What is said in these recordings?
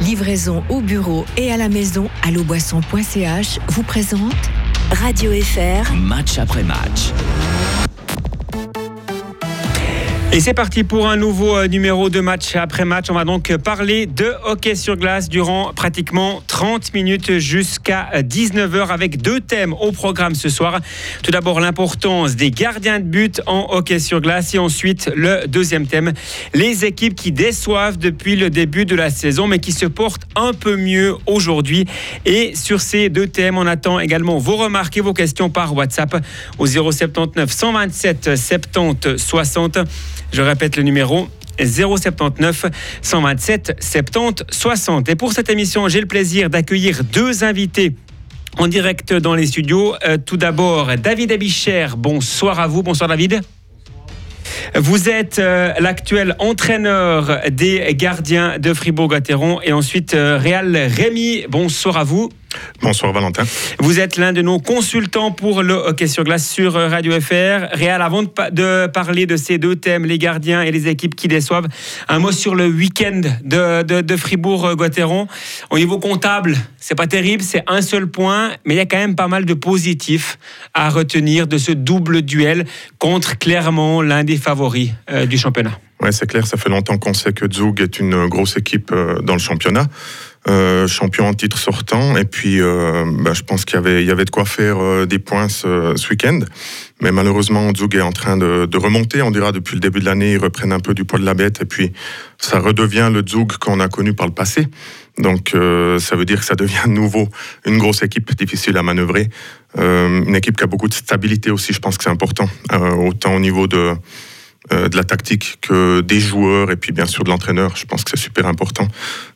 Livraison au bureau et à la maison, alloboisson.ch vous présente Radio FR. Match après match. Et c'est parti pour un nouveau euh, numéro de match après match. On va donc parler de hockey sur glace durant pratiquement 30 minutes jusqu'à 19h avec deux thèmes au programme ce soir. Tout d'abord l'importance des gardiens de but en hockey sur glace et ensuite le deuxième thème, les équipes qui déçoivent depuis le début de la saison mais qui se portent un peu mieux aujourd'hui. Et sur ces deux thèmes, on attend également vos remarques et vos questions par WhatsApp au 079 127 70 60. Je répète le numéro 079 127 70 60. Et pour cette émission, j'ai le plaisir d'accueillir deux invités en direct dans les studios. Euh, tout d'abord, David Abicher. Bonsoir à vous. Bonsoir David. Vous êtes euh, l'actuel entraîneur des gardiens de Fribourg-Gotteron et ensuite euh, Réal Rémy. Bonsoir à vous. Bonsoir Valentin. Vous êtes l'un de nos consultants pour le hockey sur glace sur Radio FR. Réal, avant de, parler de ces deux thèmes, les gardiens et les équipes qui déçoivent, un mot sur le week-end de, Fribourg-Gotteron. Au niveau comptable, c'est pas terrible, c'est un seul point, mais il y a quand même pas mal de positifs à retenir de ce double duel contre clairement l'un des favoris euh, du championnat. Ouais, c'est clair, ça fait longtemps qu'on sait que Zug est une grosse équipe euh, dans le championnat. Euh, champion en titre sortant. Et puis, euh, bah, je pense qu'il y avait, y avait de quoi faire euh, des points ce, week-end. Mais malheureusement, Zug est en train de, remonter. On dira depuis le début de l'année, ils reprennent un peu du poids de la bête. Et puis, ça redevient le Zug qu'on a connu par le passé. Donc, ça veut dire que ça devient de nouveau une grosse équipe difficile à manœuvrer. une équipe qui a beaucoup de stabilité aussi, je pense que c'est important. autant au niveau de euh, de la tactique que des joueurs et puis bien sûr de l'entraîneur. Je pense que c'est super important.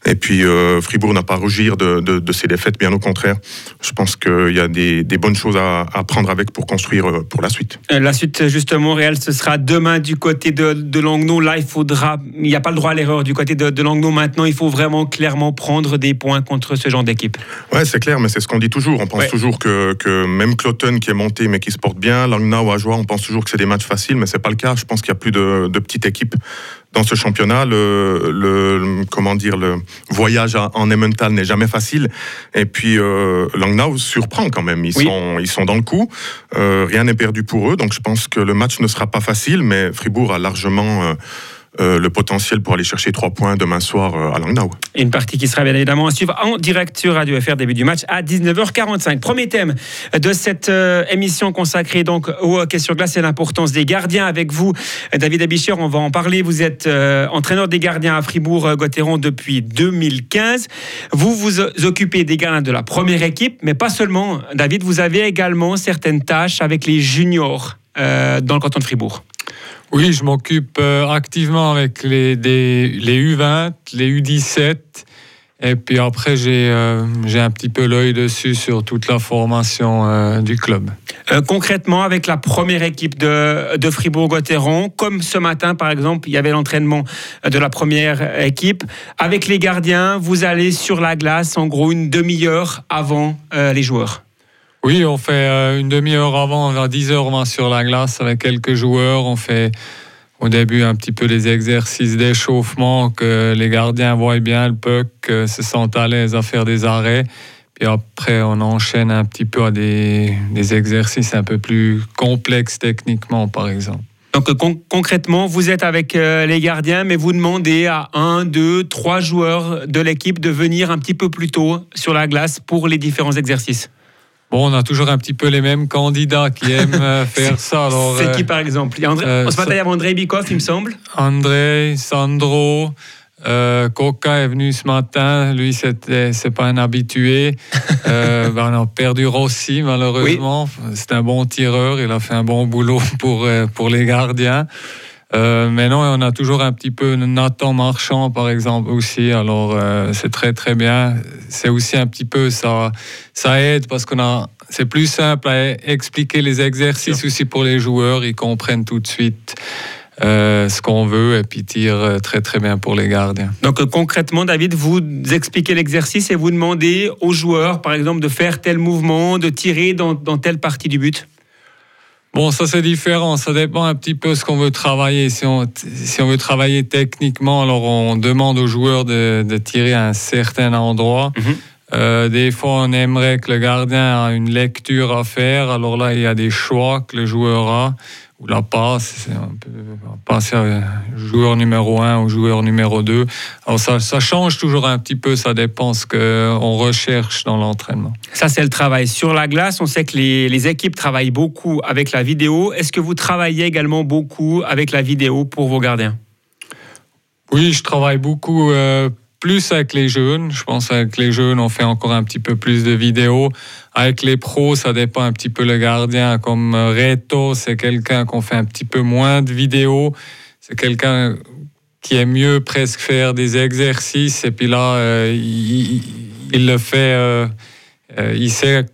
Et puis euh, Fribourg n'a pas à rougir de, de, ses défaites, bien au contraire. Je pense qu'il y a des, des, bonnes choses à, à, prendre avec pour construire euh, pour la suite. La suite, justement, Montréal, ce sera demain du côté de, de Langnau. Là, il faudra, il n'y a pas le droit à l'erreur du côté de, de Langnau. Maintenant, il faut vraiment clairement prendre des points contre ce genre d'équipe. Ouais, c'est clair, mais c'est ce qu'on dit toujours. On pense toujours que, que, même Cloton qui est monté mais qui se porte bien, Langnau à joie, on pense toujours que c'est des matchs faciles, mais c'est pas le cas. Je pense qu'il a plus de, de petites équipes dans ce championnat. Le, le, comment dire, le voyage en Emmental n'est jamais facile. Et puis euh, Langnau surprend quand même. Ils, sont, ils sont dans le coup. Euh, rien n'est perdu pour eux. Donc je pense que le match ne sera pas facile, mais Fribourg a largement euh, euh, le potentiel pour aller chercher trois points demain soir euh, à Langnau. Une partie qui sera bien évidemment à suivre en direct sur Radio FR début du match à 19h45. Premier thème de cette euh, émission consacrée donc au hockey sur glace, c'est l'importance des gardiens. Avec vous, David Abicher, on va en parler. Vous êtes entraîneur des gardiens à Fribourg-Gotteron depuis 2015. Vous vous occupez des gardiens de la première équipe, mais pas seulement. David, vous avez également certaines tâches avec les juniors dans le canton de Fribourg. Oui, je m'occupe euh, activement avec les, les U20, les U17. Et puis après, j'ai euh, un petit peu l'œil dessus sur toute la formation euh, du club. concrètement, avec la première équipe de, de Fribourg-Gotteron, comme ce matin par exemple, il y avait l'entraînement de la première équipe. Avec les gardiens, vous allez sur la glace en gros une demi-heure avant les joueurs. Oui, on fait euh, une demi-heure avant, à 10 heures, on va sur la glace avec quelques joueurs. On fait au début un petit peu les exercices d'échauffement, que les gardiens voient bien le puck, se sentent à l'aise à faire des arrêts. Puis après, on enchaîne un petit peu à des, exercices un peu plus complexes techniquement, par exemple. Donc concrètement, vous êtes avec euh, les gardiens, mais vous demandez à un, deux, trois joueurs de l'équipe de venir un petit peu plus tôt sur la glace pour les différents exercices. Bon, on a toujours un petit peu les mêmes candidats qui aiment euh, faire ça. C'est qui, euh, par exemple? Il André, euh, matin, il y avait André Bikoff, il me semble. André, Sandro. Euh, Coca est venu ce matin, lui c'était c'est pas un habitué. ben, on a perdu Rossi malheureusement. C'est un bon tireur, il a fait un bon boulot pour pour les gardiens. Euh, mais non, on a toujours un petit peu Nathan Marchand, par exemple, aussi. Alors, euh, c'est très, très bien. C'est aussi un petit peu, ça, ça aide parce qu'on a. C'est plus simple à expliquer les exercices aussi pour les joueurs. Ils comprennent tout de suite. Euh, ce qu'on veut et puis tirent très très bien pour les gardiens. Donc concrètement, David, vous expliquez l'exercice et vous demandez aux joueurs, par exemple, de faire tel mouvement, de tirer dans, dans telle partie du but? Bon, ça c'est différent. Ça dépend un petit peu ce qu'on veut travailler. Si on, si on veut travailler techniquement, alors on demande aux joueurs de, de tirer à un certain endroit. Mhm. Euh, des fois, on aimerait que le gardien a une lecture à faire. Alors là, il y a des choix que le joueur a ou la passe. On peut passer à joueur numéro 1 ou joueur numéro 2. Alors ça, ça change toujours un petit peu. Ça dépend ce qu'on recherche dans l'entraînement. Ça, c'est le travail. Sur la glace, on sait que les, les équipes travaillent beaucoup avec la vidéo. Est-ce que vous travaillez également beaucoup avec la vidéo pour vos gardiens? Oui, je travaille beaucoup. euh, plus avec les jeunes. Je pense avec les jeunes, on fait encore un petit peu plus de vidéos. Avec les pros, ça dépend un petit peu le gardien. Comme euh, Reto, c'est quelqu'un qu'on fait un petit peu moins de vidéos. C'est quelqu'un qui aime mieux presque faire des exercices. Et puis là, euh, il, il le fait, euh, il sait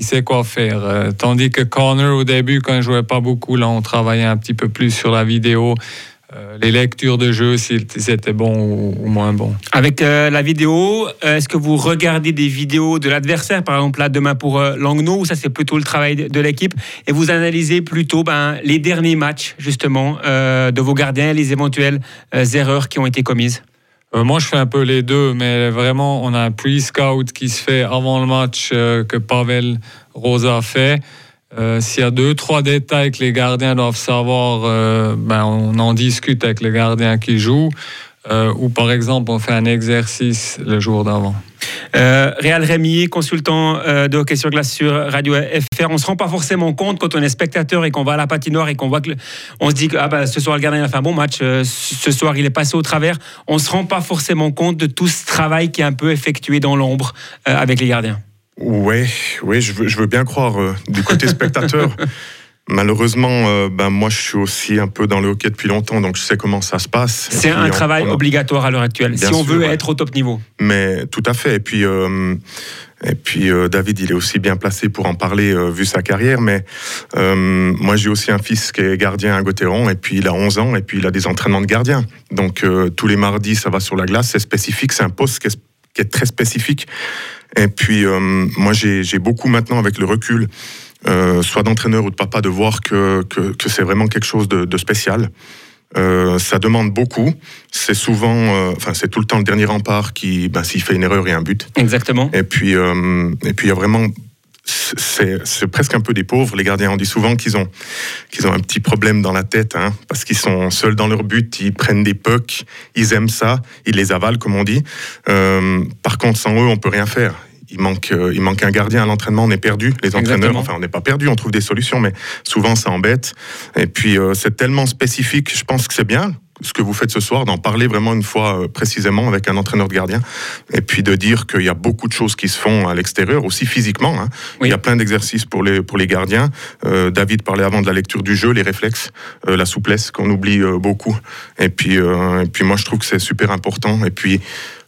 il sait quoi faire. Tandis que Connor, au début, quand je jouais pas beaucoup, là, on travaillait un petit peu plus sur la vidéo. Euh, les lectures de jeu, s'ils étaient bons ou, moins bons. Avec euh, la vidéo, euh, est-ce que vous regardez des vidéos de l'adversaire, par exemple là demain pour euh, Langnau, ou ça c'est plutôt le travail de, l'équipe, et vous analysez plutôt ben, les derniers matchs justement euh, de vos gardiens, les éventuelles erreurs qui ont été commises? Moi, je fais un peu les deux, mais vraiment, on a un pre-scout qui se fait avant le match que Pavel Rosa fait. Euh, S'il y a deux, trois détails que les gardiens doivent savoir, euh, ben, on en discute avec le gardien qui joue. Euh, ou par exemple, on fait un exercice le jour d'avant. Euh, Réal Rémy, consultant de hockey sur glace sur Radio FR, on se rend pas forcément compte quand on est spectateur et qu'on va à la patinoire et qu'on voit que on se dit que ah bah, ce soir le gardien a fait un bon match, ce soir il est passé au travers. On se rend pas forcément compte de tout ce travail qui est un peu effectué dans l'ombre avec les gardiens. Ouais, ouais, je veux, je veux bien croire euh, du côté spectateur. Malheureusement, euh, ben moi, je suis aussi un peu dans le hockey depuis longtemps, donc je sais comment ça se passe. C'est un on- travail on a- obligatoire à l'heure actuelle Bien si on sûr, veut ouais. être au top niveau. Mais tout à fait. Et puis, euh, et puis euh, David, il est aussi bien placé pour en parler vu sa carrière. Mais moi, j'ai aussi un fils qui est gardien à Gauthieron, et puis il a 11 ans, et puis il a des entraînements de gardien. Donc tous les mardis, ça va sur la glace. C'est spécifique, c'est un poste qui est, qui est très spécifique. Et puis euh, moi, j'ai beaucoup maintenant avec le recul. euh, soit d'entraîneur ou de papa, de voir que, que, que c'est vraiment quelque chose de, de spécial. Euh, ça demande beaucoup. C'est souvent, euh, enfin, c'est tout le temps le dernier rempart qui, ben, s'il fait une erreur, il y a un but. Exactement. Et puis, euh, et puis il y a vraiment, c'est c'est presque un peu des pauvres. Les gardiens, on dit souvent qu'ils ont, qu'ils ont un petit problème dans la tête, hein, parce qu'ils sont seuls dans leur but, ils prennent des pucks, ils aiment ça, ils les avalent, comme on dit. Euh, par contre, sans eux, on peut rien faire. Il manque, euh, il manque un gardien à l'entraînement, on est perdu. Les entraîneurs, Exactement. enfin, on n'est pas perdu, on trouve des solutions, mais souvent ça embête. Et puis, euh, c'est tellement spécifique, je pense que c'est bien ce que vous faites ce soir, d'en parler vraiment une fois euh, précisément avec un entraîneur de gardien, et puis de dire qu'il y a beaucoup de choses qui se font à l'extérieur, aussi physiquement. hein. Oui. Il y a plein d'exercices pour les, pour les gardiens. Euh, David parlait avant de la lecture du jeu, les réflexes, euh, la souplesse qu'on oublie euh, beaucoup. Et puis, euh, et puis moi, je trouve que c'est super important. Et puis,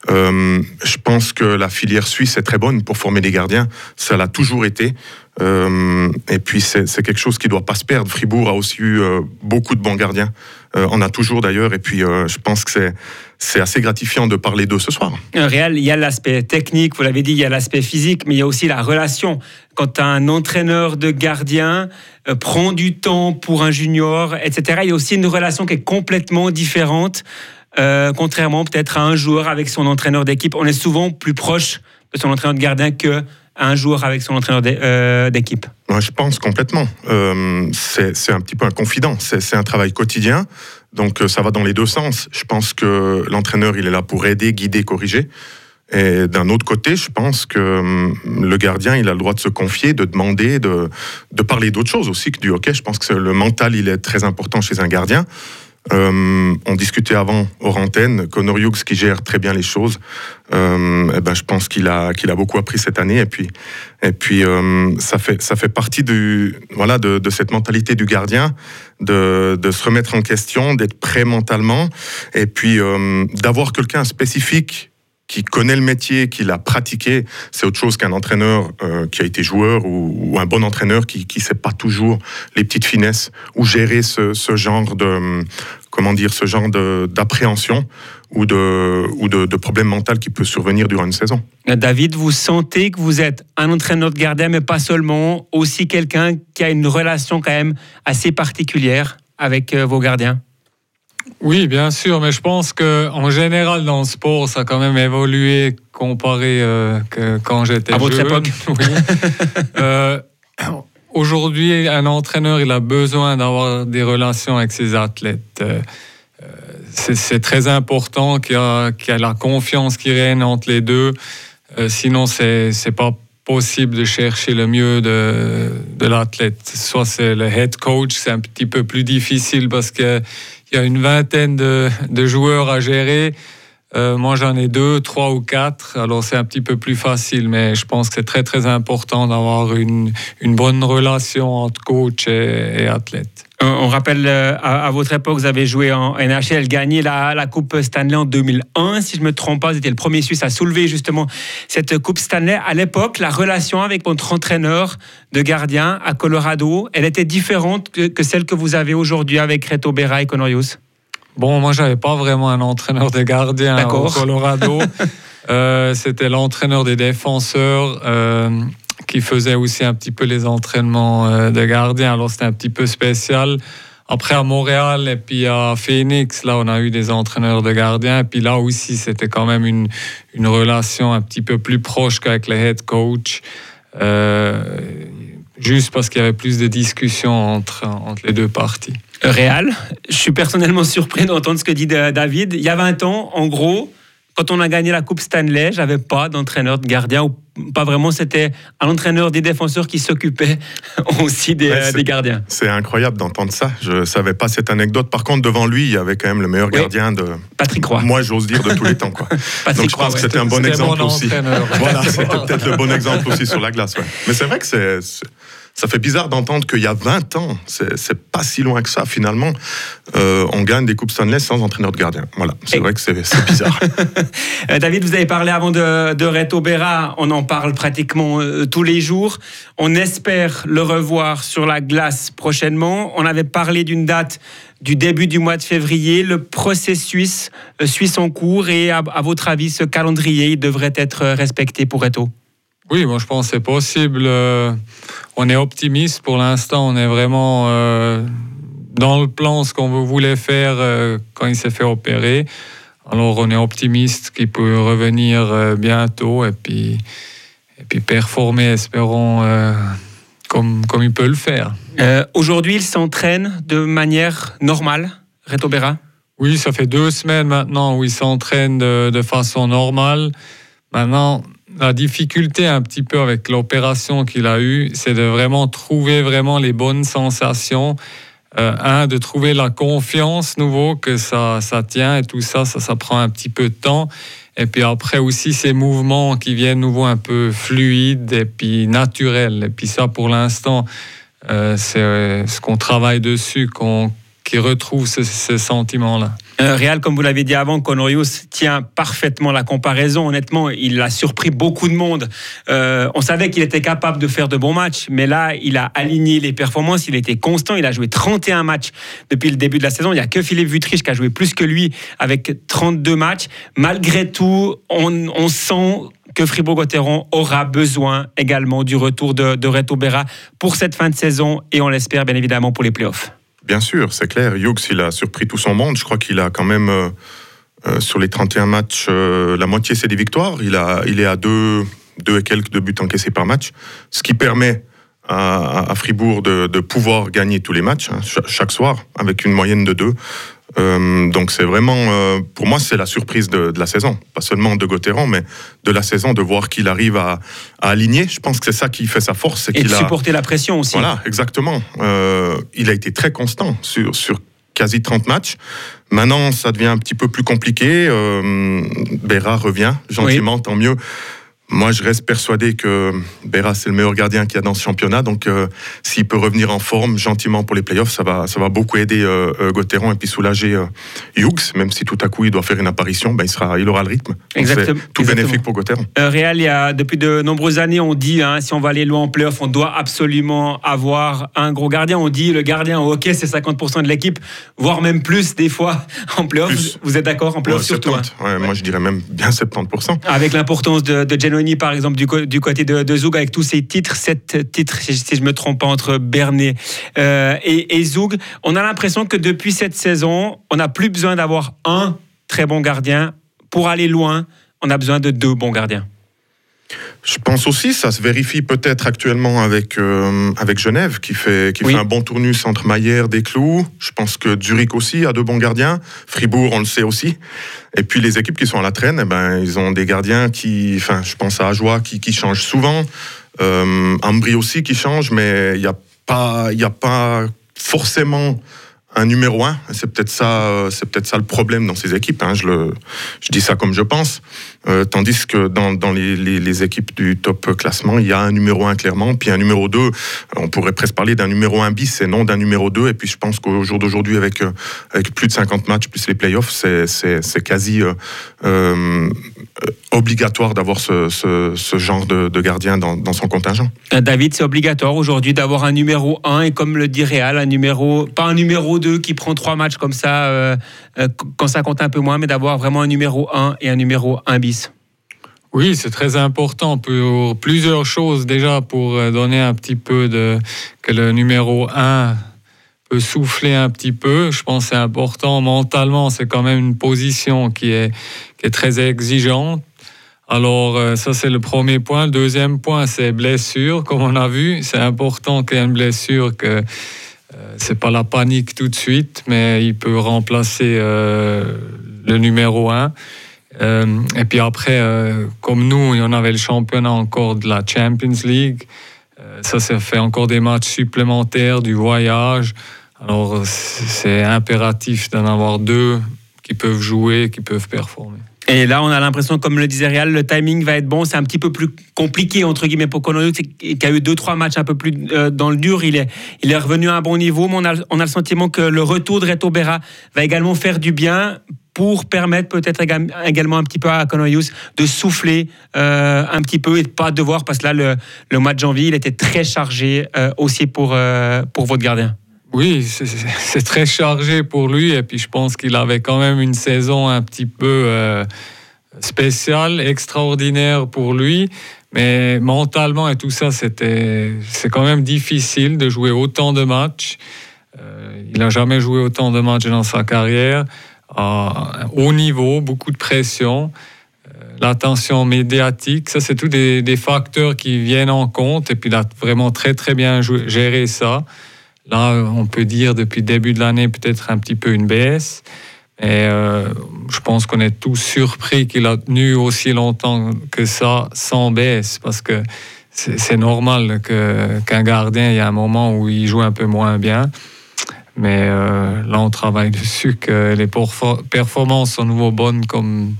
euh, je pense que la filière suisse est très bonne pour former des gardiens. Ça l'a toujours été. Euh, et puis, c'est quelque chose qui ne doit pas se perdre. Fribourg a aussi eu euh, beaucoup de bons gardiens. Euh, on a toujours d'ailleurs. Et puis, je pense que c'est assez gratifiant de parler d'eux ce soir. Réal, il y a l'aspect technique, vous l'avez dit, il y a l'aspect physique, mais il y a aussi la relation. Quand un entraîneur de gardien prend du temps pour un junior, etc., il y a aussi une relation qui est complètement différente, euh, contrairement peut-être à un joueur avec son entraîneur d'équipe. On est souvent plus proche de son entraîneur de gardien que un joueur avec son entraîneur euh, d'équipe. Moi, je pense complètement. Euh, c'est un petit peu un confident. C'est un travail quotidien. Donc, ça va dans les deux sens. Je pense que l'entraîneur, il est là pour aider, guider, corriger. Et d'un autre côté, je pense que hum, le gardien, il a le droit de se confier, de demander, de, de parler d'autres choses aussi que du hockey. Je pense que le mental, il est très important chez un gardien. Euh, on discutait avant hors antenne, Connor Hughes qui gère très bien les choses. Euh, eh ben, je pense qu'il a, qu'il a beaucoup appris cette année. Et puis, et puis euh, ça, fait, ça fait partie du, voilà, de, de cette mentalité du gardien, de, de se remettre en question, d'être prêt mentalement, et puis euh, d'avoir quelqu'un spécifique qui connaît le métier, qui l'a pratiqué, c'est autre chose qu'un entraîneur euh, qui a été joueur ou, un bon entraîneur qui ne sait pas toujours les petites finesses ou gérer ce, genre de comment dire ce genre d'appréhension ou de, ou de, problèmes mentaux qui peuvent survenir durant une saison. David, vous sentez que vous êtes un entraîneur de gardien, mais pas seulement, aussi quelqu'un qui a une relation quand même assez particulière avec euh, vos gardiens? Oui, bien sûr, mais je pense que en général dans le sport, ça a quand même évolué comparé euh, que quand j'étais. À votre époque. Euh, aujourd'hui, un entraîneur, il a besoin d'avoir des relations avec ses athlètes. Euh, c'est très important qu'il y, ait la confiance qui règne entre les deux. sinon, c'est n'est pas possible de chercher le mieux de, de l'athlète. Soit c'est le head coach, c'est un petit peu plus difficile parce que il y a une vingtaine de, de joueurs à gérer. Euh, moi, j'en ai deux, trois ou quatre. Alors, c'est un petit peu plus facile, mais je pense que c'est très, très important d'avoir une, une bonne relation entre coach et, et athlète. On rappelle, euh, à, votre époque, vous avez joué en NHL, gagné la, la, Coupe Stanley en 2001. Si je ne me trompe pas, vous étiez le premier Suisse à soulever justement cette Coupe Stanley. À l'époque, la relation avec votre entraîneur de gardien à Colorado, elle était différente que, celle que vous avez aujourd'hui avec Reto Berra et Conorius Bon, moi, j'avais pas vraiment un entraîneur de gardien au Colorado. euh, C'était l'entraîneur des défenseurs. Euh, qui faisait aussi un petit peu les entraînements euh, de gardien. Alors c'était un petit peu spécial. Après à Montréal et puis à Phoenix, là on a eu des entraîneurs de gardien. Et puis là aussi c'était quand même une, une relation un petit peu plus proche qu'avec les head coach. Euh, juste parce qu'il y avait plus de discussions entre, entre les deux parties. Réal, je suis personnellement surpris d'entendre ce que dit David. Il y a 20 ans, en gros, quand on a gagné la Coupe Stanley, j'avais pas d'entraîneur de gardien ou pas vraiment. C'était un entraîneur des défenseurs qui s'occupait aussi des, gardiens. C'est incroyable d'entendre ça. Je savais pas cette anecdote. Par contre, devant lui, il y avait quand même le meilleur gardien de. Patrick Roy. Moi, j'ose dire de tous les temps. Quoi. Donc je pense que c'était un bon exemple aussi. Voilà, c'était peut-être le bon exemple aussi sur la glace. Mais c'est vrai que c'est ça fait bizarre d'entendre qu'il y a 20 ans, c'est pas si loin que ça finalement, euh, on gagne des Coupes Stanley sans entraîneur de gardien. Voilà, c'est vrai que c'est bizarre. Euh, David, vous avez parlé avant de, de Reto Berra, on en parle pratiquement euh, tous les jours. On espère le revoir sur la glace prochainement. On avait parlé d'une date du début du mois de février. Le processus suit son cours et à, à votre avis, ce calendrier devrait être respecté pour Reto? Oui, moi je pense que c'est possible. Euh, on est optimiste pour l'instant. On est vraiment euh, dans le plan ce qu'on voulait faire euh, quand il s'est fait opérer. Alors on est optimiste qu'il peut revenir bientôt et puis, et puis performer, espérons, comme, comme il peut le faire. Aujourd'hui, il s'entraîne de manière normale, Reto Berra? Oui, ça fait deux semaines maintenant où il s'entraîne de, de façon normale. Maintenant, la difficulté un petit peu avec l'opération qu'il a eue, c'est de vraiment trouver vraiment les bonnes sensations. Euh, un, de trouver la confiance nouveau que ça, ça tient et tout ça, ça, prend un petit peu de temps. Et puis après aussi ces mouvements qui viennent nouveau un peu fluides et puis naturels. Et puis ça, pour l'instant, euh, c'est euh, ce qu'on travaille dessus, qu'on qui retrouve ce, sentiment-là. Euh, Real, comme vous l'avez dit avant, Conorius tient parfaitement la comparaison. Honnêtement, il a surpris beaucoup de monde. Euh, on savait qu'il était capable de faire de bons matchs, mais là, il a aligné les performances. Il était constant. Il a joué 31 matchs depuis le début de la saison. Il n'y a que Philippe Vutriche qui a joué plus que lui avec 32 matchs. Malgré tout, on, sent que Fribourg-Gotteron aura besoin également du retour de, de Reto Berra pour cette fin de saison et on l'espère bien évidemment pour les playoffs. Bien sûr, c'est clair. Hughes, il a surpris tout son monde. Je crois qu'il a quand même, euh, euh, sur les 31 matchs, euh, la moitié, c'est des victoires. Il, est à deux, et quelques buts encaissés par match, ce qui permet à, Fribourg de, pouvoir gagner tous les matchs, hein, chaque soir, avec une moyenne de deux. Euh, donc c'est vraiment, euh, pour moi, c'est la surprise de, la saison. Pas seulement de Gauthieron, mais de la saison, de voir qu'il arrive à, aligner. Je pense que c'est ça qui fait sa force. Et de supporter la pression aussi. Voilà, exactement. Euh, il a été très constant sur, sur quasi 30 matchs. Maintenant, ça devient un petit peu plus compliqué. Béra revient gentiment, tant mieux. Moi, je reste persuadé que Berra, c'est le meilleur gardien qu'il y a dans ce championnat. Donc, euh, s'il peut revenir en forme gentiment pour les playoffs, ça va, ça va beaucoup aider euh, euh et puis soulager euh, Hughes. Même si tout à coup il doit faire une apparition, ben, il, sera, il aura le rythme. Exactement. Tout bénéfique pour Gauthieron. Réal, il y a, depuis de nombreuses années, on dit hein, si on va aller loin en playoffs, on doit absolument avoir un gros gardien. On dit le gardien au hockey, c'est 50% de l'équipe, voire même plus des fois en playoffs. Vous êtes d'accord en playoffs surtout hein? Moi, je dirais même bien 70%. Avec l'importance de, de par exemple, du, côté de, de, Zoug, avec tous ces titres, sept titres, si je ne me trompe pas, entre Bernet euh, et, et, Zoug. On a l'impression que depuis cette saison, on n'a plus besoin d'avoir un très bon gardien. Pour aller loin, on a besoin de deux bons gardiens. Je pense aussi, ça se vérifie peut-être actuellement avec, euh, avec Genève, qui, fait, qui fait un bon tournus entre Maillère, Desclous. Je pense que Zurich aussi a de bons gardiens. Fribourg, on le sait aussi. Et puis les équipes qui sont à la traîne, eh ben, ils ont des gardiens qui, enfin, je pense à Ajoie qui, qui changent souvent. Euh, Ambry aussi qui change, mais il n'y a, pas, y a pas forcément un numéro un. C'est peut-être ça, c'est peut-être ça le problème dans ces équipes. Hein. Je, le, je dis ça comme je pense. Euh, tandis que dans, dans les, les, équipes du top classement, il y a un numéro un clairement, puis un numéro 2. On pourrait presque parler d'un numéro 1 bis et non d'un numéro 2. Et puis je pense qu'au jour d'aujourd'hui, avec, euh, avec plus de 50 matchs, plus les playoffs, c'est quasi euh, obligatoire d'avoir ce, ce, ce, genre de, gardien dans, dans, son contingent. David, c'est obligatoire aujourd'hui d'avoir un numéro 1 et comme le dit Réal, un numéro, pas un numéro 2 qui prend trois matchs comme ça quand ça compte un peu moins, mais d'avoir vraiment un numéro 1 et un numéro 1 bis. Oui, c'est très important pour plusieurs choses. Déjà, pour euh, donner un petit peu de. que le numéro 1 peut souffler un petit peu. Je pense que c'est important. Mentalement, c'est quand même une position qui est, qui est très exigeante. Alors, euh, ça, c'est le premier point. Le deuxième point, c'est blessure. Comme on a vu, c'est important qu'il y ait une blessure, que euh, c'est pas la panique tout de suite, mais il peut remplacer le numéro 1. Euh, et puis après, euh, comme nous, il y en avait le championnat encore de la Champions League. Euh, ça, ça fait encore des matchs supplémentaires, du voyage. Alors, c'est impératif d'en avoir deux qui peuvent jouer, qui peuvent performer. Et là, on a l'impression, comme le disait Réal, le timing va être bon. C'est un petit peu plus compliqué, entre guillemets, pour Conoyou, qui a eu deux, trois matchs un peu plus dans le dur. Il est, il est revenu à un bon niveau, mais on a, le sentiment que le retour de Reto Berra va également faire du bien pour permettre peut-être également un petit peu à Conoyus de souffler euh, un petit peu et de pas devoir, parce que là, le, le mois de janvier, il était très chargé euh, aussi pour, euh, pour votre gardien. Oui, c'est très chargé pour lui et puis je pense qu'il avait quand même une saison un petit peu spéciale, extraordinaire pour lui. Mais mentalement et tout ça, c'était, c'est quand même difficile de jouer autant de matchs. il n'a jamais joué autant de matchs dans sa carrière à haut niveau, beaucoup de pression, euh, l'attention médiatique, ça c'est tous des, facteurs qui viennent en compte et puis il a vraiment très très bien géré ça. Là, on peut dire depuis le début de l'année peut-être un petit peu une baisse. Et euh, je pense qu'on est tous surpris qu'il a tenu aussi longtemps que ça sans baisse, parce que c'est normal qu'un gardien, il y a un moment où il joue un peu moins bien. Mais euh, là, on travaille dessus que les performances sont nouveau bonnes comme,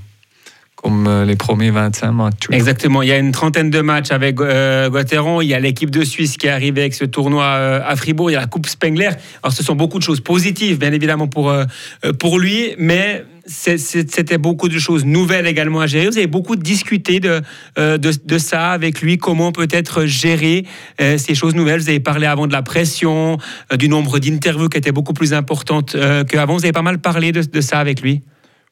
comme euh, les premiers 25 matchs. Exactement. Il y a une trentaine de matchs avec euh, Il y a l'équipe de Suisse qui est arrivée avec ce tournoi euh, à Fribourg. Il y a la Coupe Spengler. Alors, ce sont beaucoup de choses positives, bien évidemment, pour, pour lui. Mais c'était beaucoup de choses nouvelles également à gérer. Vous avez beaucoup discuté de, euh, de, ça avec lui, comment peut-être gérer euh, ces choses nouvelles? Vous avez parlé avant de la pression, euh, du nombre d'interviews qui était beaucoup plus importante qu'avant. Vous avez pas mal parlé de ça avec lui.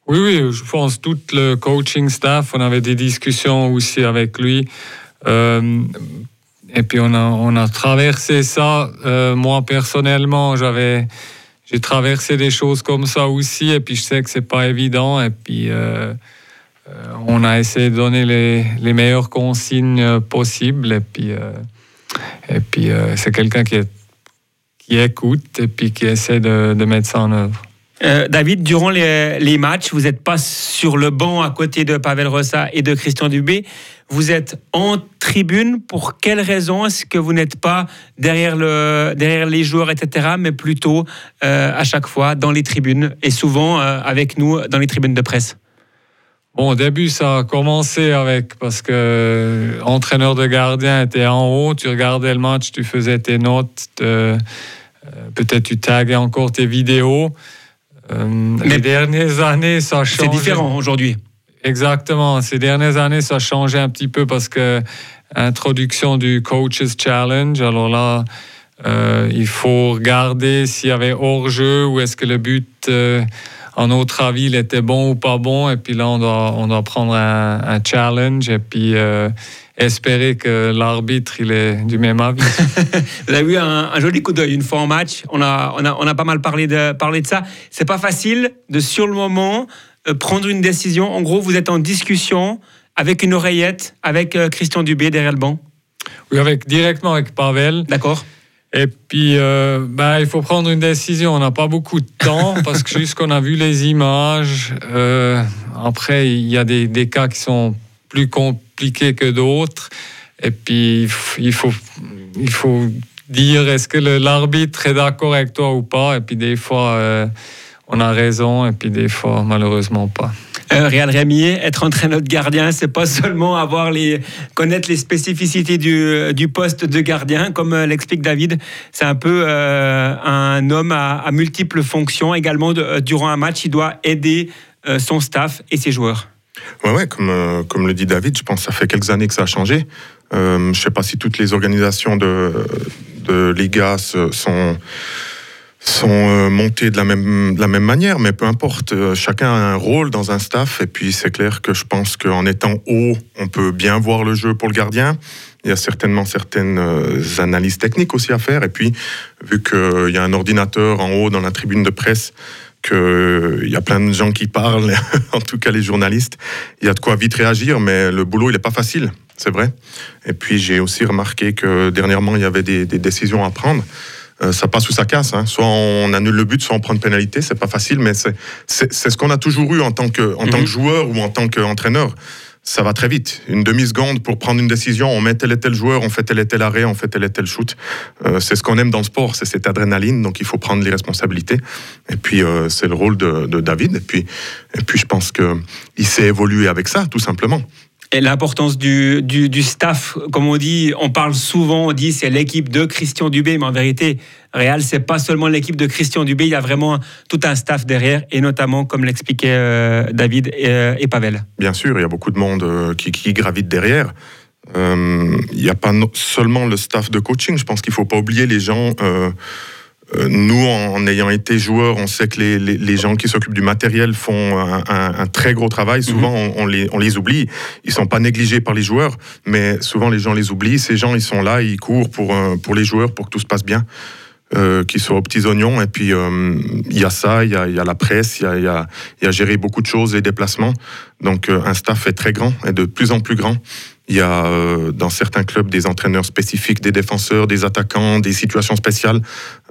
Oui, oui, je pense tout le coaching staff, on avait des discussions aussi avec lui. et puis on a, traversé ça. moi personnellement, j'avais j'ai traversé des choses comme ça aussi, et puis je sais que c'est pas évident, et puis euh, euh, on a essayé de donner les, meilleures consignes possibles, et puis, euh, et puis c'est quelqu'un qui, écoute et puis qui essaie de mettre ça en œuvre. David, durant les, matchs, vous n'êtes pas sur le banc à côté de Pavel Rossa et de Christian Dubé. Vous êtes en tribune. Pour quelle raison est-ce que vous n'êtes pas derrière, le, derrière les joueurs, etc., mais plutôt euh, à chaque fois dans les tribunes et souvent euh, avec nous dans les tribunes de presse? Bon, au début, ça a commencé avec parce que entraîneur de gardien était en haut, tu regardais le match, tu faisais tes notes, peut-être tu taguais encore tes vidéos. Les dernières années, ça a changé. C'est différent aujourd'hui. Exactement. Ces dernières années, ça a changé un petit peu parce que introduction du Coaches Challenge. Alors là, euh, il faut regarder s'il y avait hors-jeu ou est-ce que le but, euh, en notre avis, il était bon ou pas bon. Et puis là, on doit, on doit prendre un, challenge et puis euh, espérer que l'arbitre, il est du même avis. Vous avez eu un, joli coup d'œil une fois en match. On a, on a, on a pas mal parlé de, parlé de ça. C'est pas facile de, sur le moment, prendre une décision. En gros, vous êtes en discussion avec une oreillette, avec Christian Dubé derrière le banc. Oui, avec, directement avec Pavel. D'accord. Et puis, euh, bah, il faut prendre une décision. On n'a pas beaucoup de temps parce que juste qu'on a vu les images. Euh, après, il y a des, des, cas qui sont plus compliqués que d'autres. Et puis, il faut, il faut dire est-ce que l'arbitre est d'accord avec toi ou pas? Et puis, des fois, euh, on a raison. Et puis, des fois, malheureusement pas. Euh, Réal Rémier, être entraîneur de gardien, c'est pas seulement avoir les, connaître les spécificités du, du poste de gardien, comme euh, l'explique David. C'est un peu euh, un homme à, multiples fonctions. Également, durant un match, il doit aider son staff et ses joueurs. Ouais, ouais, comme, comme le dit David, je pense que ça fait quelques années que ça a changé. je ne sais pas si toutes les organisations de, de Liga sont sont euh, montés de la même de la même manière, mais peu importe. Euh, chacun a un rôle dans un staff, et puis c'est clair que je pense qu'en étant haut, on peut bien voir le jeu pour le gardien. Il y a certainement certaines euh, analyses techniques aussi à faire, et puis vu qu'il y a un ordinateur en haut dans la tribune de presse, qu'il y a plein de gens qui parlent, en tout cas les journalistes, il y a de quoi vite réagir, mais le boulot il n'est pas facile, c'est vrai. Et puis j'ai aussi remarqué que dernièrement il y avait des, des décisions à prendre. Euh, ça passe ou ça casse. Hein. Soit on annule le but, soit on prend une pénalité. C'est pas facile, mais c'est ce qu'on a toujours eu en tant que, en tant que mhm. joueur ou en tant qu'entraîneur. Ça va très vite. Une demi-seconde pour prendre une décision, on met tel et tel joueur, on fait tel et tel arrêt, on fait tel et tel shoot. Euh, c'est ce qu'on aime dans le sport, c'est cette adrénaline, donc il faut prendre les responsabilités. Et puis euh, c'est le rôle de, David. Et puis, et puis je pense qu'il s'est évolué avec ça, tout simplement. Et l'importance du, du, staff, comme on dit, on parle souvent, on dit c'est l'équipe de Christian Dubé, mais en vérité, Real, c'est pas seulement l'équipe de Christian Dubé, il y a vraiment tout un staff derrière, et notamment, comme l'expliquait euh, David et, euh, et, Pavel. Bien sûr, il y a beaucoup de monde euh, qui, gravite derrière. Il n'y a pas seulement le staff de coaching, je pense qu'il ne faut pas oublier les gens nous, en, ayant été joueurs, on sait que les, gens qui s'occupent du matériel font un, très gros travail. Souvent, mhm. on, les, oublie. Ils sont pas négligés par les joueurs, mais souvent les gens les oublient. Ces gens, ils sont là, ils courent pour, euh, pour les joueurs, pour que tout se passe bien. Euh, qui sont aux petits oignons. Et puis, il y a ça, il y a, la presse, il y a, y a, gérer beaucoup de choses, les déplacements. Donc, un staff est très grand et de plus en plus grand. Il y a euh, dans certains clubs des entraîneurs spécifiques, des défenseurs, des attaquants, des situations spéciales.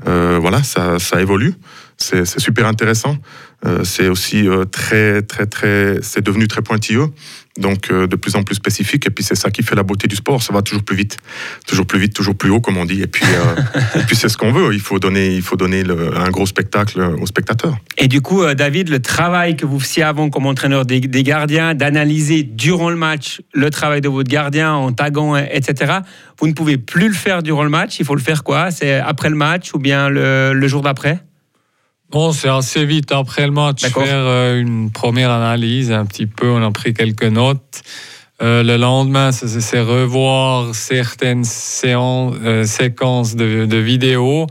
Euh, voilà, ça, ça évolue. C'est super intéressant. Euh, c'est aussi très, très, très. C'est devenu très pointilleux donc euh, de plus en plus spécifique. Et puis c'est ça qui fait la beauté du sport. Ça va toujours plus vite, toujours plus vite, toujours plus haut, comme on dit. Et puis, euh, puis c'est ce qu'on veut. Il faut donner, il faut donner un gros spectacle aux spectateurs. Et du coup, euh, David, le travail que vous faisiez avant comme entraîneur des, gardiens, d'analyser durant le match le travail de votre gardien en taguant, etc. Vous ne pouvez plus le faire durant le match. Il faut le faire quoi? C'est après le match ou bien le jour d'après? Bon, c'est assez vite après le match faire euh, une première analyse, un petit peu, on a pris quelques notes. Euh, le lendemain, c'est revoir certaines séances, euh, séquences de, de, vidéos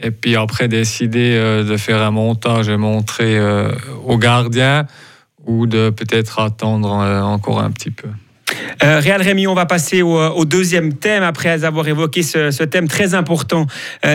et puis après décider de faire un montage et montrer aux gardiens ou de peut-être attendre encore un petit peu. Réal Rémi, on va passer au, deuxième thème après avoir évoqué ce, ce thème très important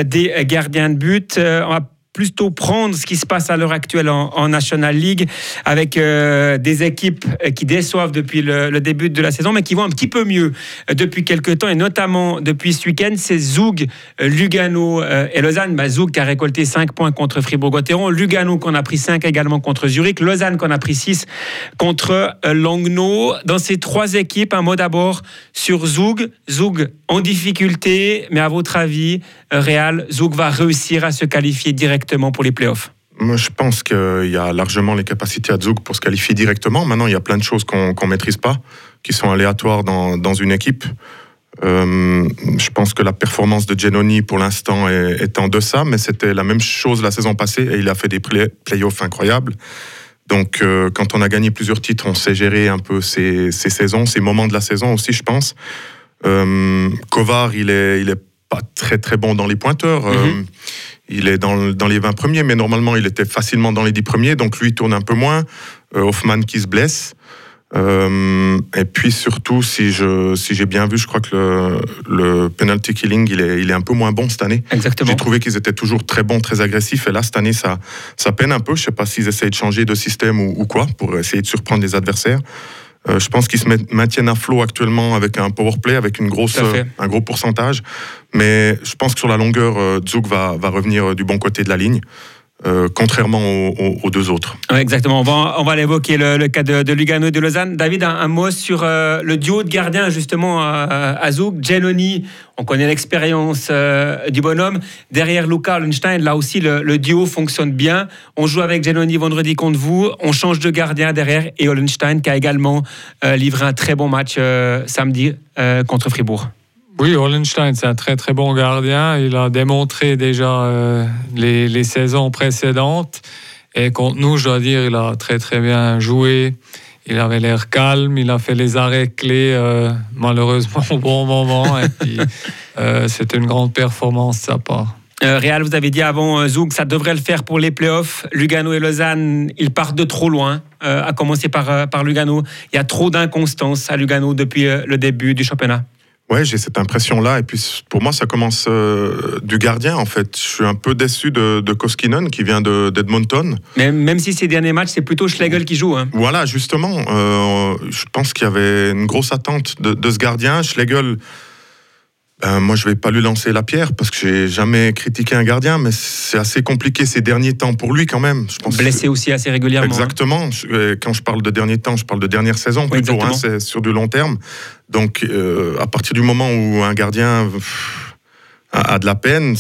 des gardiens de but. on va plutôt prendre ce qui se passe à l'heure actuelle en, National League avec euh, des équipes euh, qui déçoivent depuis le, début de la saison, mais qui vont un petit peu mieux euh, depuis quelques temps et notamment depuis ce week-end. C'est Zoug, Lugano et Lausanne. Bah, Zoug qui a récolté 5 points contre Fribourg-Gotteron, Lugano qu'on a pris 5 également contre Zurich, Lausanne qu'on a pris 6 contre Langnau. Dans ces trois équipes, un mot d'abord sur Zoug. Zoug en difficulté, mais à votre avis, Real, Zoug va réussir à se qualifier directement pour les playoffs Moi, je pense qu'il y a largement les capacités à Zug pour se qualifier directement. Maintenant, il y a plein de choses qu'on ne maîtrise pas, qui sont aléatoires dans, dans une équipe. Euh, je pense que la performance de Genoni pour l'instant est, en deçà, mais c'était la même chose la saison passée et il a fait des play playoffs incroyables. Donc, euh, quand on a gagné plusieurs titres, on sait gérer un peu ces, saisons, ces moments de la saison aussi, je pense. Euh, Kovar, il est, il est pas très très bon dans les pointeurs. Mhm. Il est dans, dans, les 20 premiers, mais normalement, il était facilement dans les 10 premiers. Donc, lui, il tourne un peu moins. Hoffman qui se blesse. Euh, et puis surtout, si je si j'ai bien vu, je crois que le, le penalty killing, il est, il est un peu moins bon cette année. Exactement. J'ai trouvé qu'ils étaient toujours très bons, très agressifs. Et là, cette année, ça, ça peine un peu. Je sais pas s'ils essayent de changer de système ou, quoi pour essayer de surprendre les adversaires. Euh, je pense qu'ils se maintiennent à flot actuellement avec un power play, avec une grosse, un gros pourcentage. Mais je pense que sur la longueur, euh, va, va revenir du bon côté de la ligne. Euh, contrairement aux, deux autres. exactement, on va, on va l'évoquer, le, cas de, Lugano et de Lausanne. David, un, mot sur euh, le duo de gardiens, justement, à, Zouk. Genoni, on connaît l'expérience euh, du bonhomme. Derrière Luca Hollenstein, là aussi, le, duo fonctionne bien. On joue avec Genoni vendredi contre vous. On change de gardien derrière. Et Hollenstein, qui a également livré un très bon match samedi contre Fribourg. Oui, Hollenstein, c'est un très très bon gardien. Il a démontré déjà euh, les, saisons précédentes. Et contre nous, je dois dire, il a très très bien joué. Il avait l'air calme, il a fait les arrêts clés, euh, malheureusement au bon moment. Et puis, euh, c'était une grande performance de sa part. Réal, vous avez dit avant Zouk, ça devrait le faire pour les playoffs. Lugano et Lausanne, ils partent de trop loin, à commencer par, par Lugano. Il y a trop d'inconstance à Lugano depuis le début du championnat. Ouais, j'ai cette impression-là. Et puis, pour moi, ça commence euh, du gardien, en fait. Je suis un peu déçu de, de Koskinen, qui vient d'Edmonton. Mais même si ces derniers matchs, c'est plutôt Schlegel qui joue. Hein. Voilà, justement. Euh, je pense qu'il y avait une grosse attente de, de ce gardien. Schlegel ben, moi, je vais pas lui lancer la pierre parce que j'ai jamais critiqué un gardien, mais c'est assez compliqué ces derniers temps pour lui quand même. Je pense Blessé aussi assez régulièrement. Hein. Exactement. Euh, quand je parle de derniers temps, je parle de dernière saison plutôt. Hein, c'est sur du long terme. Donc, euh, à partir du moment où un gardien a, de la peine.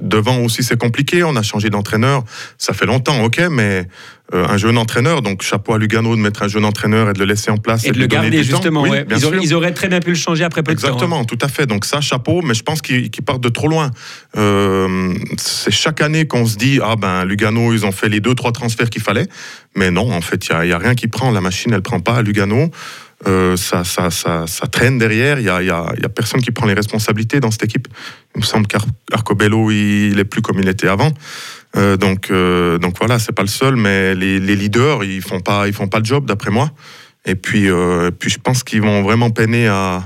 Devant aussi, c'est compliqué. On a changé d'entraîneur. Ça fait longtemps, ok, mais euh, un jeune entraîneur, donc chapeau à Lugano de mettre un jeune entraîneur et de le laisser en place. Et, de, le garder, justement. ils, auraient, très bien pu le changer après peu Exactement, de temps. Exactement, tout à fait. Donc ça, chapeau, mais je pense qu'ils partent de trop loin. Euh, c'est chaque année qu'on se dit, ah ben, Lugano, ils ont fait les deux, trois transferts qu'il fallait. Mais non, en fait, il n'y a, a, rien qui prend. La machine, elle prend pas à Lugano. Euh, ça, traîne derrière. Il n'y a, y a, personne qui prend les responsabilités dans cette équipe. Il me semble qu'Arcobello, il n'est plus comme il était avant. Euh, donc, euh, donc voilà, c'est pas le seul, mais les, leaders, ils font pas, ils font pas le job d'après moi. Et puis, euh, puis je pense qu'ils vont vraiment peiner à,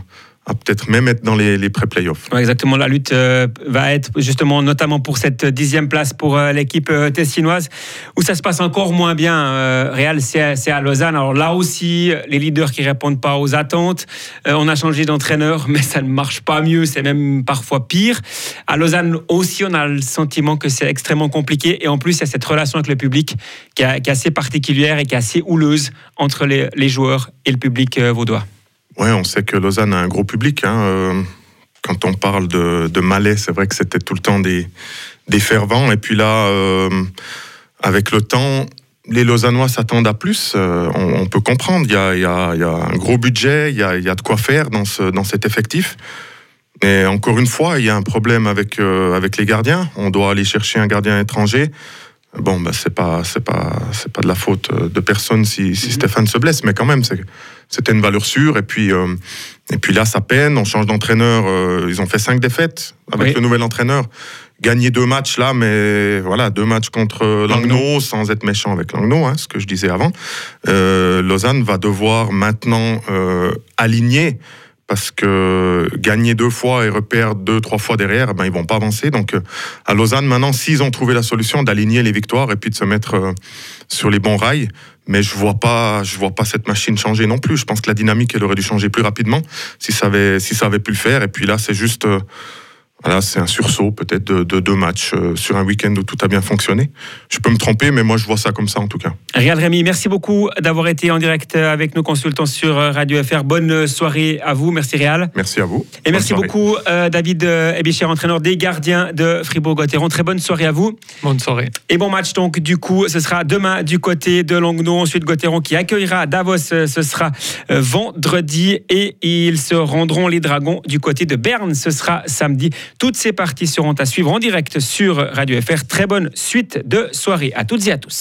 à peut-être même être dans les, pré-playoffs. exactement, la lutte euh, va être justement notamment pour cette dixième place pour euh, l'équipe euh, tessinoise, où ça se passe encore moins bien. Real, c'est à Lausanne. Alors là aussi, les leaders qui répondent pas aux attentes. on a changé d'entraîneur, mais ça ne marche pas mieux, c'est même parfois pire. À Lausanne aussi, on a le sentiment que c'est extrêmement compliqué, et en plus, il y a cette relation avec le public qui, est assez particulière et qui est assez houleuse entre les joueurs et le public vaudois. Oui, on sait que Lausanne a un gros public. Hein, euh, quand on parle de, de Malais, c'est vrai que c'était tout le temps des, des fervents. Et puis là, euh, avec le temps, les Lausannois s'attendent à plus. Euh, on, peut comprendre. Il y, a, il, y a, il y a, un gros budget, il y a, il y a de quoi faire dans, ce, dans cet effectif. Mais encore une fois, il y a un problème avec, avec les gardiens. On doit aller chercher un gardien étranger. Bon, ben, c'est pas, c'est pas, c'est pas de la faute de personne si, si mhm. Stéphane se blesse, mais quand même, c'était une valeur sûre. Et puis, euh, et puis là, ça peine. On change d'entraîneur. Euh, ils ont fait cinq défaites avec le nouvel entraîneur. Gagner deux matchs là, mais voilà, deux matchs contre Langnau, sans être méchant avec Langnau, hein, ce que je disais avant. Euh, Lausanne va devoir maintenant aligner parce que gagner deux fois et reperdre deux, trois fois derrière, ben, ils vont pas avancer. Donc, euh, à Lausanne, maintenant, s'ils ont trouvé la solution d'aligner les victoires et puis de se mettre euh, sur les bons rails, mais je vois pas, je vois pas cette machine changer non plus. Je pense que la dynamique, elle aurait dû changer plus rapidement si ça avait, si ça avait pu le faire. Et puis là, c'est juste, euh, voilà, c'est un sursaut peut-être de, deux matchs euh, sur un week-end où tout a bien fonctionné. Je peux me tromper, mais moi je vois ça comme ça en tout cas. Réal Rémy, merci beaucoup d'avoir été en direct avec nos consultants sur Radio FR. Bonne soirée à vous. Merci Réal. Merci à vous. Et merci beaucoup euh, David Ebicher, entraîneur des gardiens de Fribourg-Gotteron. Très bonne soirée à vous. Bonne soirée. Et bon match donc du coup, ce sera demain du côté de Langnau, ensuite Gotteron qui accueillera Davos, ce sera vendredi et ils se rendront les Dragons du côté de Berne, ce sera samedi. Toutes ces parties seront à suivre en direct sur Radio FR. Très bonne suite de soirée à toutes et à tous.